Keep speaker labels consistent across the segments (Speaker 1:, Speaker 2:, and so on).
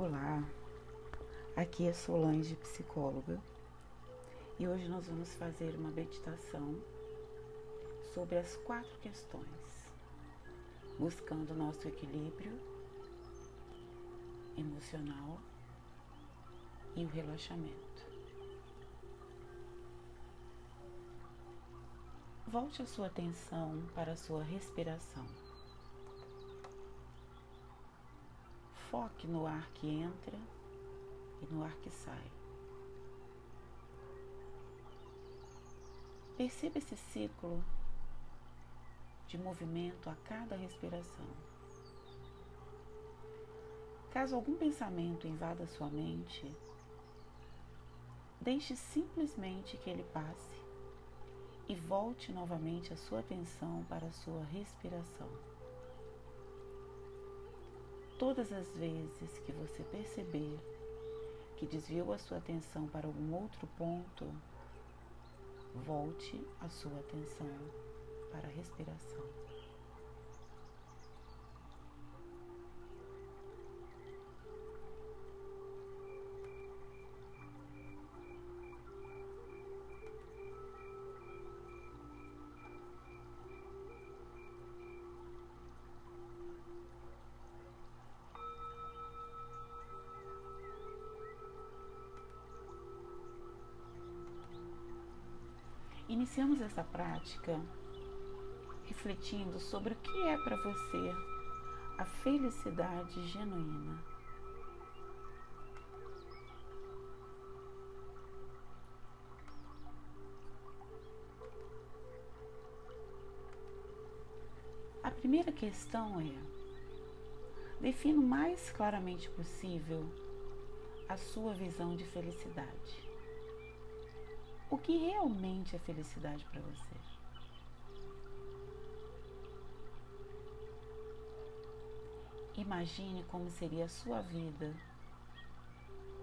Speaker 1: Olá, aqui é Solange, psicóloga, e hoje nós vamos fazer uma meditação sobre as quatro questões, buscando nosso equilíbrio emocional e o relaxamento. Volte a sua atenção para a sua respiração. Foque no ar que entra e no ar que sai. Perceba esse ciclo de movimento a cada respiração. Caso algum pensamento invada sua mente, deixe simplesmente que ele passe e volte novamente a sua atenção para a sua respiração. Todas as vezes que você perceber que desviou a sua atenção para algum outro ponto, volte a sua atenção para a respiração. Iniciamos essa prática refletindo sobre o que é para você a felicidade genuína. A primeira questão é: defina o mais claramente possível a sua visão de felicidade o que realmente é felicidade para você. Imagine como seria a sua vida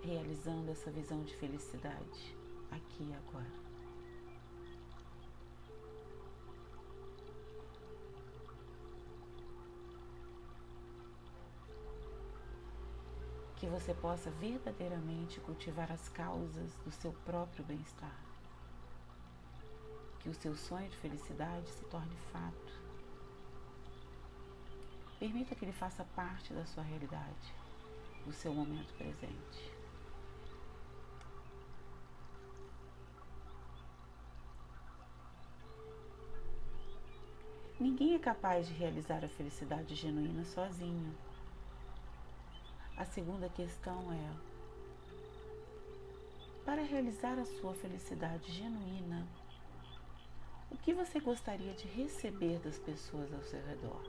Speaker 1: realizando essa visão de felicidade aqui e agora. Que você possa verdadeiramente cultivar as causas do seu próprio bem-estar que o seu sonho de felicidade se torne fato. Permita que ele faça parte da sua realidade, do seu momento presente. Ninguém é capaz de realizar a felicidade genuína sozinho. A segunda questão é: para realizar a sua felicidade genuína, o que você gostaria de receber das pessoas ao seu redor?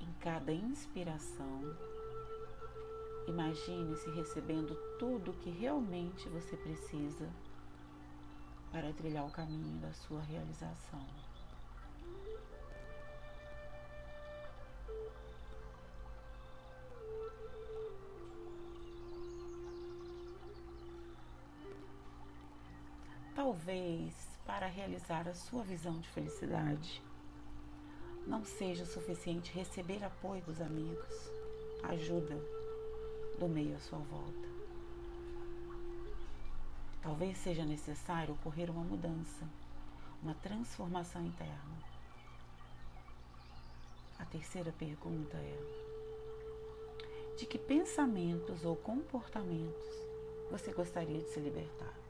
Speaker 1: Em cada inspiração, imagine-se recebendo tudo o que realmente você precisa para trilhar o caminho da sua realização. Talvez para realizar a sua visão de felicidade não seja suficiente receber apoio dos amigos, ajuda do meio à sua volta. Talvez seja necessário ocorrer uma mudança, uma transformação interna. A terceira pergunta é: de que pensamentos ou comportamentos você gostaria de se libertar?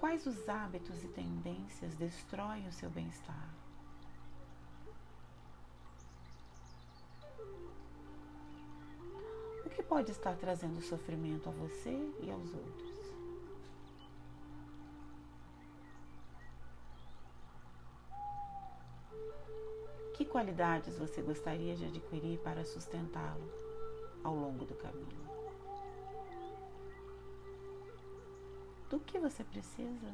Speaker 1: Quais os hábitos e tendências destroem o seu bem-estar? O que pode estar trazendo sofrimento a você e aos outros? Que qualidades você gostaria de adquirir para sustentá-lo ao longo do caminho? Do que você precisa,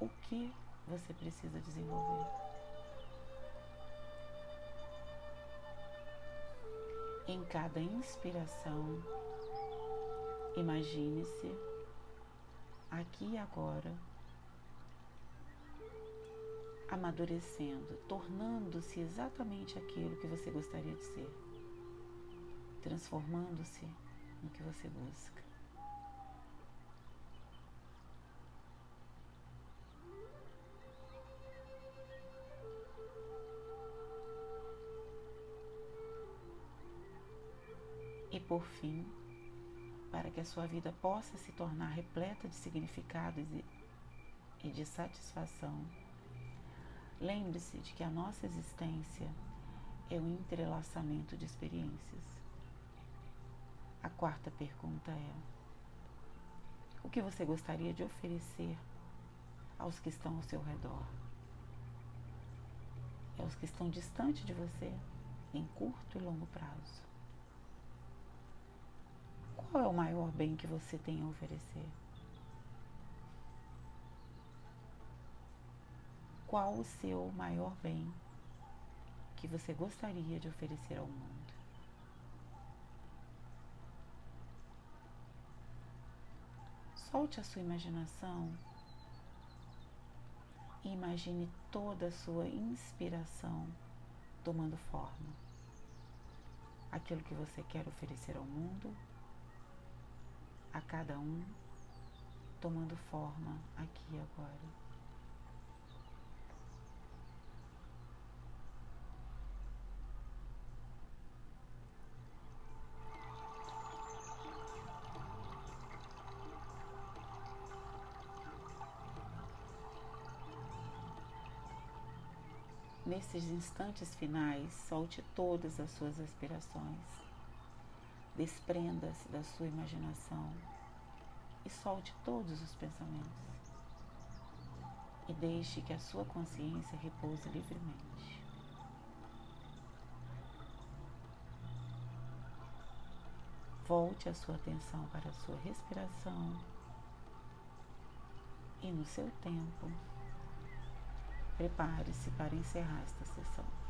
Speaker 1: o que você precisa desenvolver. Em cada inspiração, imagine-se aqui e agora amadurecendo, tornando-se exatamente aquilo que você gostaria de ser, transformando-se no que você busca. E por fim, para que a sua vida possa se tornar repleta de significados e de satisfação, lembre-se de que a nossa existência é um entrelaçamento de experiências. A quarta pergunta é: o que você gostaria de oferecer aos que estão ao seu redor? É os que estão distante de você, em curto e longo prazo. Qual é o maior bem que você tem a oferecer? Qual o seu maior bem que você gostaria de oferecer ao mundo? Solte a sua imaginação e imagine toda a sua inspiração tomando forma. Aquilo que você quer oferecer ao mundo a cada um, tomando forma aqui e agora. Nesses instantes finais, solte todas as suas aspirações Desprenda-se da sua imaginação e solte todos os pensamentos. E deixe que a sua consciência repouse livremente. Volte a sua atenção para a sua respiração e, no seu tempo, prepare-se para encerrar esta sessão.